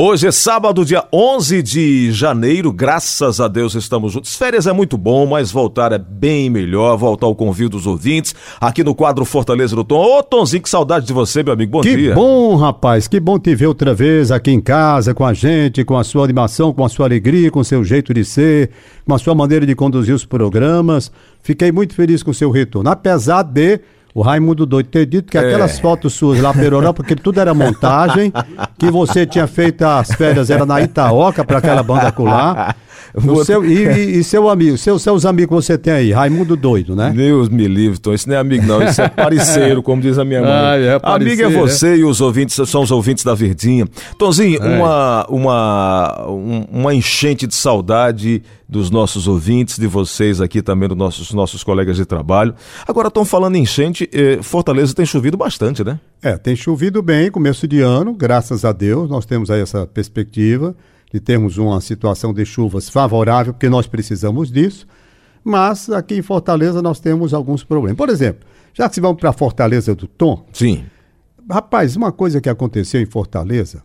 Hoje é sábado, dia 11 de janeiro, graças a Deus estamos juntos. Férias é muito bom, mas voltar é bem melhor. Voltar ao convite dos ouvintes aqui no quadro Fortaleza do Tom. Ô, Tomzinho, que saudade de você, meu amigo. Bom que dia. Que bom, rapaz. Que bom te ver outra vez aqui em casa, com a gente, com a sua animação, com a sua alegria, com o seu jeito de ser, com a sua maneira de conduzir os programas. Fiquei muito feliz com o seu retorno. Apesar de o Raimundo doido ter dito que aquelas é. fotos suas lá Europa, porque tudo era montagem, que você tinha feito as férias, era na Itaoca para aquela banda colar. O seu, e, e, seu amigo, seu, seus amigos que você tem aí, Raimundo doido, né? Deus me livre, Tom. Isso não é amigo, não. Isso é parceiro, como diz a minha mãe. Ah, é amigo é você é. e os ouvintes são os ouvintes da Verdinha. Tonzinho, é. uma, uma, uma enchente de saudade dos nossos ouvintes, de vocês aqui também, dos nossos, nossos colegas de trabalho. Agora, estão falando em enchente, eh, Fortaleza tem chovido bastante, né? É, tem chovido bem, começo de ano, graças a Deus, nós temos aí essa perspectiva de termos uma situação de chuvas favorável, porque nós precisamos disso. Mas aqui em Fortaleza nós temos alguns problemas. Por exemplo, já que se vamos para Fortaleza do Tom. Sim. Rapaz, uma coisa que aconteceu em Fortaleza,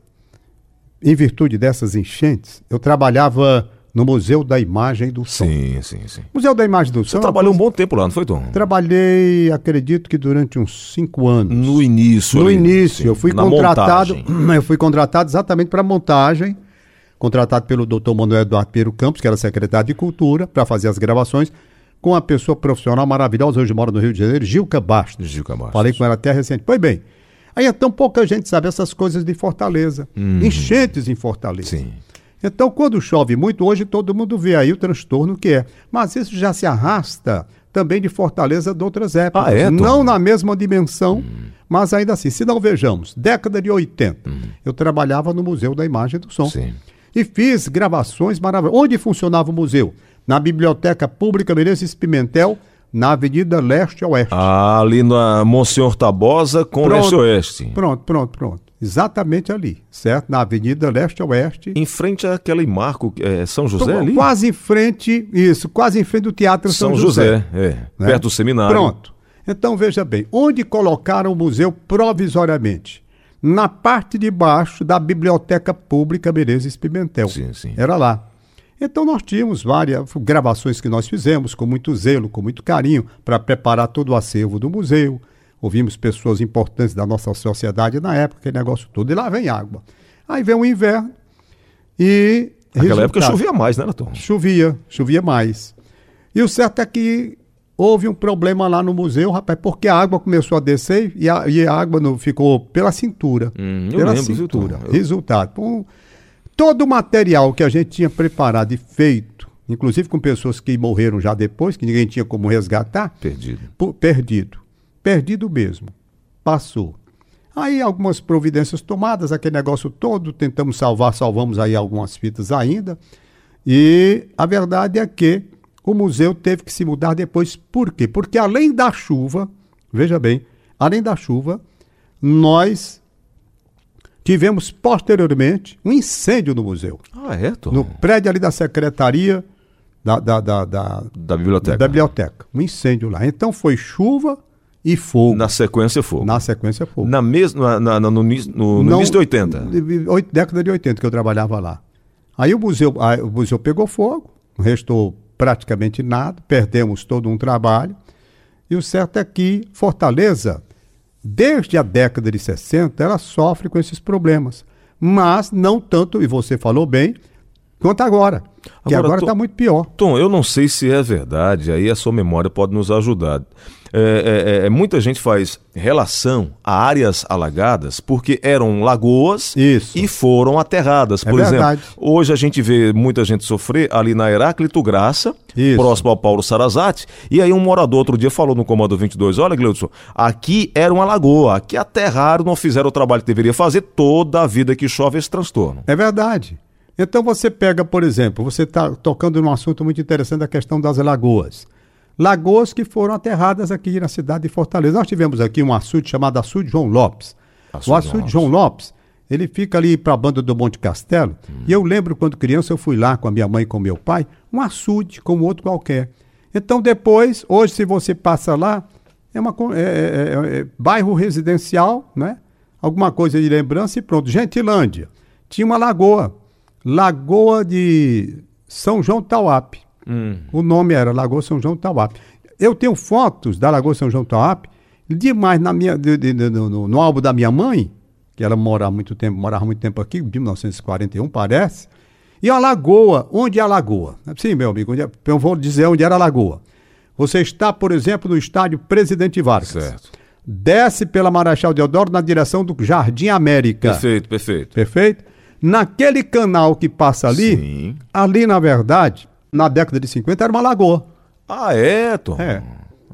em virtude dessas enchentes, eu trabalhava no Museu da Imagem do Som. Sim, sim, sim. Museu da Imagem do Som. Você trabalhou um bom tempo lá, não foi, Tom? Trabalhei, acredito que durante uns cinco anos. No início. No ali, início, sim. eu fui Na contratado. Montagem. Eu fui contratado exatamente para montagem contratado pelo Dr. Manuel Eduardo Pedro Campos, que era secretário de Cultura, para fazer as gravações, com uma pessoa profissional maravilhosa, hoje mora no Rio de Janeiro, Gilca Bastos. Gilca Bastos. Falei com ela até recente. Pois bem, aí é tão pouca gente sabe essas coisas de Fortaleza. Hum. Enchentes em Fortaleza. Sim. Então, quando chove muito, hoje todo mundo vê aí o transtorno que é. Mas isso já se arrasta também de Fortaleza de outras épocas. Ah, é, não na mesma dimensão, hum. mas ainda assim. Se não vejamos, década de 80, hum. eu trabalhava no Museu da Imagem do Som. Sim e fiz gravações maravilhosas. Onde funcionava o museu? Na Biblioteca Pública Menezes Pimentel, na Avenida Leste Oeste. Ah, ali na Monsenhor Tabosa com pronto, Leste Oeste. Pronto, pronto, pronto. Exatamente ali, certo? Na Avenida Leste Oeste. Em frente àquele marco, é, São José ali? Quase em frente, isso, quase em frente do Teatro São, São José. José é, né? perto do seminário. Pronto. Então veja bem, onde colocaram o museu provisoriamente? Na parte de baixo da Biblioteca Pública Menezes Pimentel. Sim, sim. Era lá. Então nós tínhamos várias gravações que nós fizemos com muito zelo, com muito carinho, para preparar todo o acervo do museu. Ouvimos pessoas importantes da nossa sociedade na época, aquele negócio todo. E lá vem água. Aí vem o inverno e. Naquela época chovia mais, né, Natom? Chovia, chovia mais. E o certo é que houve um problema lá no museu, rapaz, porque a água começou a descer e a, e a água não, ficou pela cintura. Hum, pela lembro, cintura. Eu... Resultado. Um, todo o material que a gente tinha preparado e feito, inclusive com pessoas que morreram já depois, que ninguém tinha como resgatar. Perdido. Por, perdido. Perdido mesmo. Passou. Aí algumas providências tomadas, aquele negócio todo, tentamos salvar, salvamos aí algumas fitas ainda. E a verdade é que o museu teve que se mudar depois. Por quê? Porque além da chuva, veja bem, além da chuva, nós tivemos posteriormente um incêndio no museu. Ah, é, Tom? No prédio ali da secretaria da, da, da, da, da biblioteca. Da biblioteca. Um incêndio lá. Então foi chuva e fogo. Na sequência, fogo. Na sequência, fogo. Na mesma, na, na, no, no, no Não, início de 80? Década de 80 que eu trabalhava lá. Aí o museu, aí o museu pegou fogo, restou praticamente nada, perdemos todo um trabalho. E o certo é que Fortaleza, desde a década de 60, ela sofre com esses problemas. Mas não tanto, e você falou bem, quanto agora. Que agora está muito pior. Tom, eu não sei se é verdade, aí a sua memória pode nos ajudar. É, é, é, muita gente faz relação a áreas alagadas porque eram lagoas Isso. e foram aterradas. É Por é exemplo, hoje a gente vê muita gente sofrer ali na Heráclito Graça, Isso. próximo ao Paulo Sarazate, e aí um morador outro dia falou no Comando 22, olha Gleudson, aqui era uma lagoa, aqui aterraram, não fizeram o trabalho que deveria fazer, toda a vida que chove esse transtorno. É verdade. Então você pega, por exemplo, você está tocando num assunto muito interessante da questão das lagoas lagoas que foram aterradas aqui na cidade de Fortaleza. Nós tivemos aqui um açude chamado Açude João Lopes. Açude o Açude João Lopes, ele fica ali para a banda do Monte Castelo. Hum. E eu lembro quando criança eu fui lá com a minha mãe e com meu pai, um açude como outro qualquer. Então depois, hoje se você passa lá, é uma é, é, é, é bairro residencial, né? Alguma coisa de lembrança e pronto. Gentilândia. tinha uma lagoa. Lagoa de São João Tauap. Hum. O nome era Lagoa São João Tauap. Eu tenho fotos da Lagoa São João Tauap demais na minha, de, de, de, no, no, álbum da minha mãe, que ela morava muito tempo, morava muito tempo aqui, de 1941, parece. E a lagoa, onde é a lagoa? Sim, meu amigo, é, eu vou dizer onde era a lagoa. Você está, por exemplo, no estádio Presidente Vargas. Certo. Desce pela Marechal Deodoro na direção do Jardim América. Perfeito, perfeito. Perfeito? Naquele canal que passa ali, Sim. ali na verdade, na década de 50 era uma lagoa. Ah, é, Tom? É.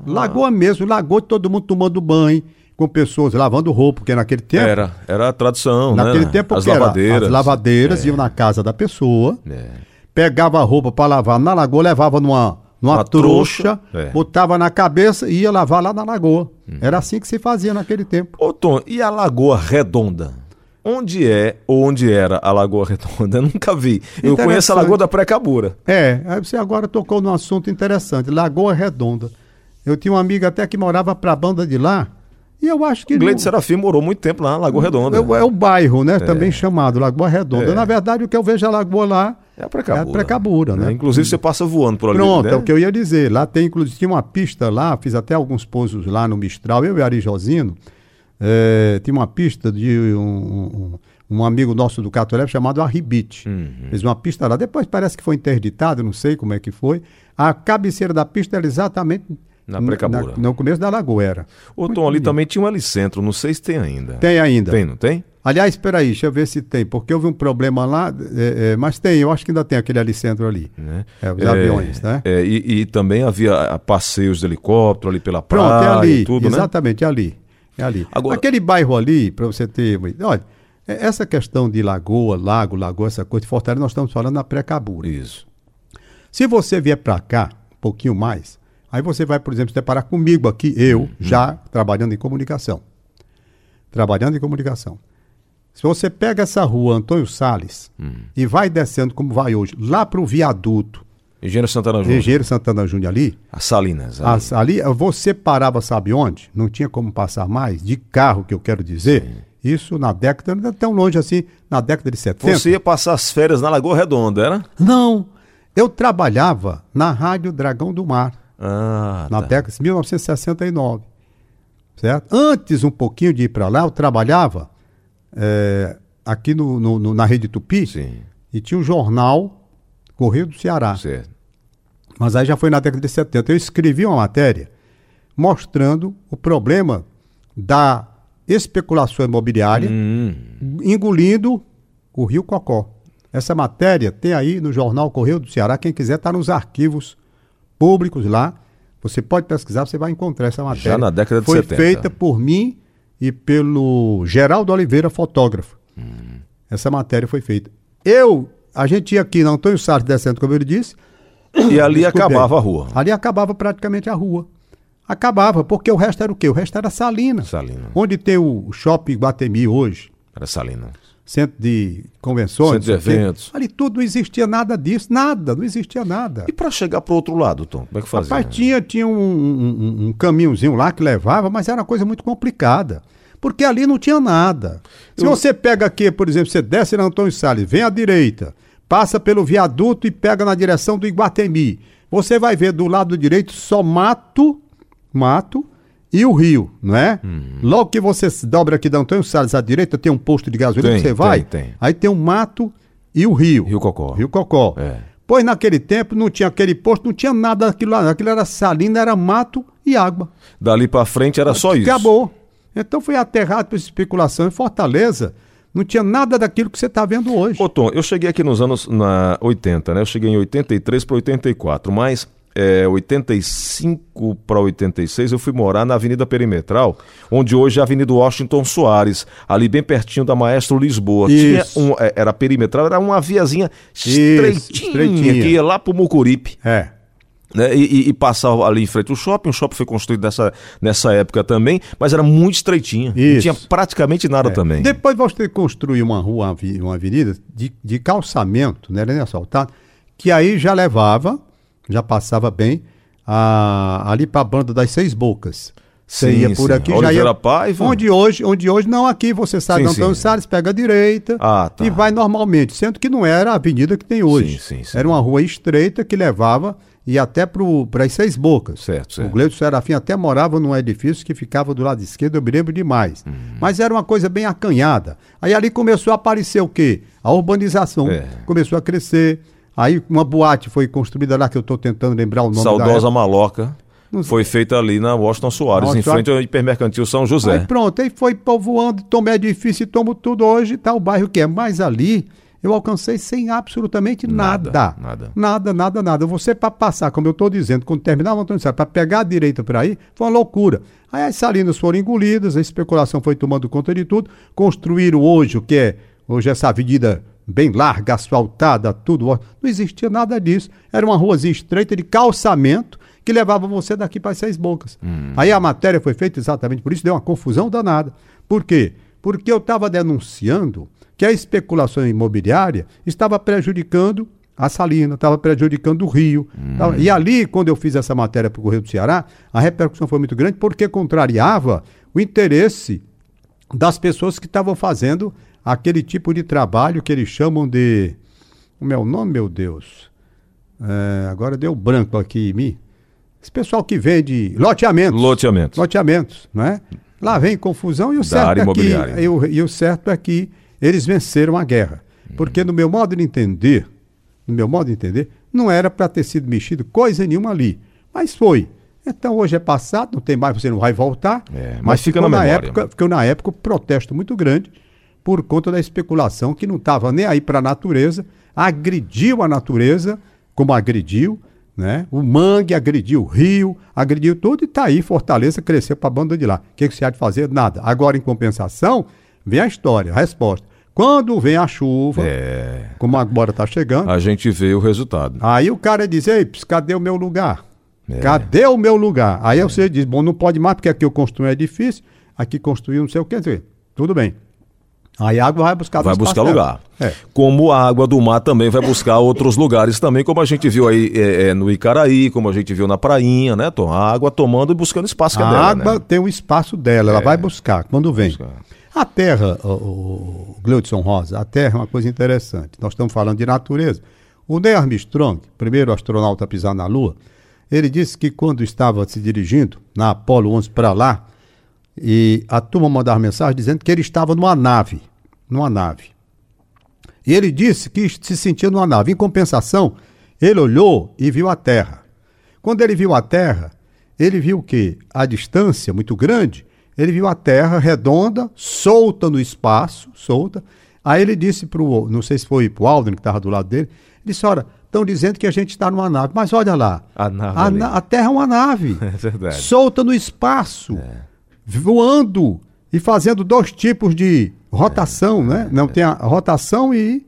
Lagoa mesmo, lagoa de todo mundo tomando banho, com pessoas lavando roupa, porque naquele tempo. Era, era a tradição, naquele né? tempo, as lavadeiras. As lavadeiras é. iam na casa da pessoa, é. pegava a roupa para lavar na lagoa, levava numa, numa Uma trouxa, trouxa é. botava na cabeça e ia lavar lá na lagoa. Hum. Era assim que se fazia naquele tempo. Ô, Tom, e a Lagoa Redonda? Onde é ou onde era a Lagoa Redonda? Eu nunca vi. Eu conheço a Lagoa da Pré-Cabura. É, aí você agora tocou num assunto interessante, Lagoa Redonda. Eu tinha uma amiga até que morava para a banda de lá. E eu acho que. O Gleide Serafim morou muito tempo lá na Lagoa Redonda. É, é o bairro, né? É. Também chamado Lagoa Redonda. É. Na verdade, o que eu vejo a Lagoa lá. É a Precabura. É a Precabura, né? É, inclusive, você passa voando por ali. Pronto, né? é o que eu ia dizer. Lá tem, inclusive, tinha uma pista lá, fiz até alguns pousos lá no Mistral, eu e Ari Josino. É, tinha uma pista de um, um, um amigo nosso do Catolé chamado Arribite. Uhum. Fez uma pista lá. Depois parece que foi interditado, não sei como é que foi. A cabeceira da pista era exatamente na Precabura. No começo da Lagoa era. Ô Tom, ali também tinha um alicentro, não sei se tem ainda. Tem ainda. Tem, não tem? Aliás, espera aí, deixa eu ver se tem, porque houve um problema lá, é, é, mas tem, eu acho que ainda tem aquele alicentro ali. Né? É, os é, aviões, né? É, e, e, também havia passeios de helicóptero ali pela praia Pronto, é ali, tudo, né? exatamente, né? é ali. É ali. Agora... Aquele bairro ali, para você ter. Olha, é, essa questão de lagoa, lago, lagoa, essa coisa de Fortaleza, nós estamos falando na pré-cabura. Isso. Se você vier para cá, um pouquinho mais, Aí você vai, por exemplo, se deparar comigo aqui, eu, uhum. já trabalhando em comunicação. Trabalhando em comunicação. Se você pega essa rua Antônio Sales uhum. e vai descendo como vai hoje, lá para o viaduto. Engenheiro Santana Júnior. Engenheiro Santana Júnior ali. As Salinas. Ali. As, ali, você parava, sabe onde? Não tinha como passar mais, de carro, que eu quero dizer. Sim. Isso na década, não é tão longe assim, na década de 70. Você ia passar as férias na Lagoa Redonda, era? Não. Eu trabalhava na Rádio Dragão do Mar. Ah, na tá. década de 1969. Certo? Antes, um pouquinho de ir para lá, eu trabalhava é, aqui no, no, no, na Rede Tupi Sim. e tinha um jornal Correio do Ceará. Certo. Mas aí já foi na década de 70. Eu escrevi uma matéria mostrando o problema da especulação imobiliária hum. engolindo o Rio Cocó. Essa matéria tem aí no jornal Correio do Ceará. Quem quiser está nos arquivos públicos lá. Você pode pesquisar, você vai encontrar essa matéria. Já na década de Foi 70. Foi feita por mim e pelo Geraldo Oliveira, fotógrafo. Hum. Essa matéria foi feita. Eu, a gente ia aqui na Antônio Salles descendo, como ele disse. E ali acabava a rua. Ali acabava praticamente a rua. Acabava, porque o resto era o quê? O resto era Salina. Salina. Onde tem o shopping Guatemi hoje. Era Salina centro de convenções, centro de eventos. Ali tudo não existia nada disso, nada, não existia nada. E para chegar para o outro lado, Tom, como é que fazia? Rapaz, tinha, tinha um, um, um, caminhozinho lá que levava, mas era uma coisa muito complicada. Porque ali não tinha nada. Se Eu... você pega aqui, por exemplo, você desce na Antônio Salles, vem à direita, passa pelo viaduto e pega na direção do Iguatemi. Você vai ver do lado direito só mato, mato, e o Rio, não é? Uhum. Logo que você dobra aqui da Antônio Salles à direita, tem um posto de gasolina tem, que você vai. Tem, tem. Aí tem o um mato e o rio. Rio Cocó. Rio Cocó. É. Pois naquele tempo não tinha aquele posto, não tinha nada daquilo lá. Aquilo era salina, era mato e água. Dali para frente era só isso. Acabou. Então foi aterrado por especulação em Fortaleza. Não tinha nada daquilo que você está vendo hoje. Ô Tom, eu cheguei aqui nos anos na 80, né? Eu cheguei em 83 para 84, mas é, 85 para 86, eu fui morar na Avenida Perimetral, onde hoje é a Avenida Washington Soares, ali bem pertinho da Maestro Lisboa. Tinha um, é, era perimetral, era uma viazinha estreitinha, Isso, estreitinha. que ia lá pro Mucuripe. É. Né, e, e, passava ali em frente ao shopping. O shopping foi construído nessa, nessa época também, mas era muito estreitinho. Isso. Não tinha praticamente nada é. também. Depois você construiu uma rua, uma avenida de, de calçamento, né, nem assaltado, que aí já levava já passava bem, a, ali para a banda das Seis Bocas. Você ia por aqui, já ia. Paiva. Onde hoje, onde hoje não aqui, você sai do Antônio Salles, pega a direita ah, tá. e vai normalmente, sendo que não era a avenida que tem hoje. Sim, sim, sim. Era uma rua estreita que levava e até para as seis bocas. Certo, certo. O Gleito Serafim até morava num edifício que ficava do lado esquerdo, eu me lembro demais. Hum. Mas era uma coisa bem acanhada. Aí ali começou a aparecer o quê? A urbanização é. começou a crescer. Aí uma boate foi construída lá, que eu estou tentando lembrar o nome Saudosa Maloca. Foi feita ali na Washington Soares, Nossa, em frente ao hipermercantil São José. Aí pronto, aí foi povoando, tomei edifício e tomo tudo hoje, tá o bairro que é. Mas ali eu alcancei sem absolutamente nada. Nada, nada, nada, nada. nada. Você para passar, como eu estou dizendo, quando terminava o Antônio para pegar a direita para ir, foi uma loucura. Aí as salinas foram engolidas, a especulação foi tomando conta de tudo, construíram hoje o que é, hoje essa avenida bem larga, asfaltada, tudo. Não existia nada disso. Era uma ruazinha estreita de calçamento que levava você daqui para Seis Bocas. Hum. Aí a matéria foi feita exatamente por isso, deu uma confusão danada. Por quê? Porque eu estava denunciando que a especulação imobiliária estava prejudicando a Salina, estava prejudicando o Rio. Hum. Tava... E ali, quando eu fiz essa matéria para o Correio do Ceará, a repercussão foi muito grande porque contrariava o interesse das pessoas que estavam fazendo aquele tipo de trabalho que eles chamam de. Como é o nome, meu Deus? É, agora deu branco aqui em mim. Esse pessoal que vende loteamentos. Loteamentos. Loteamentos, não é? Lá vem confusão e o certo é que, e o, e o certo é que eles venceram a guerra. Porque no meu modo de entender, no meu modo de entender, não era para ter sido mexido coisa nenhuma ali. Mas foi. Então hoje é passado, não tem mais, você não vai voltar. É, mas, mas fica na, na época, ficou na época um protesto muito grande por conta da especulação que não estava nem aí para a natureza, agrediu a natureza como agrediu, né? O mangue agrediu o rio, agrediu tudo e está aí, Fortaleza cresceu para a banda de lá. O que, que você há de fazer? Nada. Agora, em compensação, vem a história, a resposta. Quando vem a chuva, é... como agora está chegando. A gente vê o resultado. Aí o cara diz: Ei, cadê o meu lugar? É. Cadê o meu lugar? Aí é. você diz: Bom, não pode mais, porque aqui eu construí um edifício, aqui construí não sei o quê. Tudo bem. Aí a água vai buscar Vai buscar lugar. É. Como a água do mar também vai buscar outros lugares também, como a gente viu aí é, é, no Icaraí, como a gente viu na prainha, né, Tom? A água tomando e buscando espaço que a é dela. A água né? tem o um espaço dela, ela é. vai buscar quando vem. Buscar. A terra, o, o Gleudson Rosa, a terra é uma coisa interessante. Nós estamos falando de natureza. O Neil Armstrong, primeiro astronauta a pisar na Lua, ele disse que quando estava se dirigindo na Apollo 11 para lá, e a turma mandava mensagem dizendo que ele estava numa nave numa nave. E ele disse que se sentia numa nave. Em compensação, ele olhou e viu a Terra. Quando ele viu a Terra, ele viu que a distância muito grande, ele viu a Terra redonda, solta no espaço, solta. Aí ele disse para o, não sei se foi para o Aldrin que estava do lado dele, ele disse, olha, estão dizendo que a gente está numa nave, mas olha lá, a, nave a, a Terra é uma nave, é solta no espaço, é. voando e fazendo dois tipos de rotação, é, né? Não tem a rotação e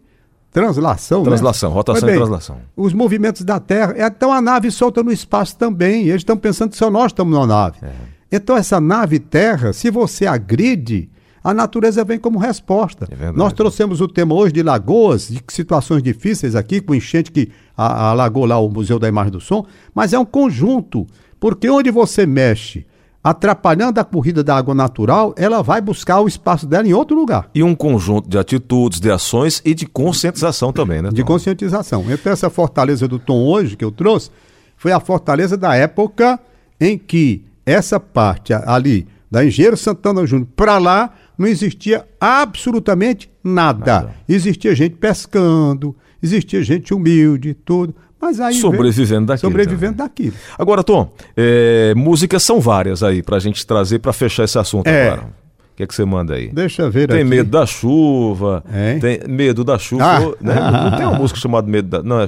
translação. Né? Translação, né? rotação bem, e translação. Os movimentos da Terra. Então a nave solta no espaço também. Eles estão pensando que só nós estamos na nave. É. Então essa nave Terra, se você agride, a natureza vem como resposta. É Nós trouxemos o tema hoje de lagoas, de situações difíceis aqui, com enchente que alagou lá o Museu da Imagem do Som, mas é um conjunto. Porque onde você mexe atrapalhando a corrida da água natural, ela vai buscar o espaço dela em outro lugar. E um conjunto de atitudes, de ações e de conscientização também, né? Tom? De conscientização. Então, essa fortaleza do Tom hoje que eu trouxe foi a fortaleza da época em que essa parte ali da Engenheiro Santana Júnior para lá não existia absolutamente nada. nada. Existia gente pescando, existia gente humilde, tudo. Mas aí sobrevivendo daquilo. Sobrevivendo também. daquilo. Agora, Tom, é, músicas são várias aí pra gente trazer para fechar esse assunto é. agora. O que é que você manda aí? Deixa eu ver tem aqui. medo da chuva, é. tem medo da chuva, ah. né? Não tem uma música chamada Medo da, não é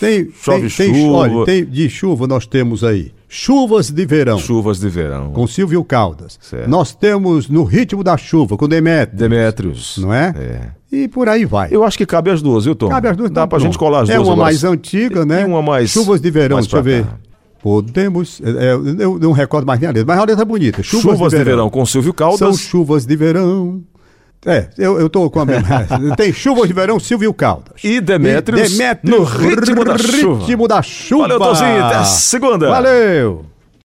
tem, chove tem, chuva. Tem, olha, tem, de chuva nós temos aí Chuvas de Verão. Chuvas de Verão. Com Silvio Caldas. Certo. Nós temos No Ritmo da Chuva, com Demétrios. Demétrios. Não é? É. E por aí vai. Eu acho que cabe as duas, viu, Tom? Cabe as duas. Dá pra pronto. gente colar as duas É uma agora. mais antiga, né? E uma mais... Chuvas de Verão, deixa eu ver. Cá. Podemos. É, eu não recordo mais nem a letra, mas a letra é bonita. Chuvas, chuvas de, verão. de, verão. com Silvio Caldas. São chuvas de verão. É, eu, eu tô com a mesma. Tem chuvas de verão, Silvio Caldas. E Demetrios, e Demetrios no ritmo da chuva. Ritmo da chuva. Valeu, Tozinho. Até segunda. Valeu.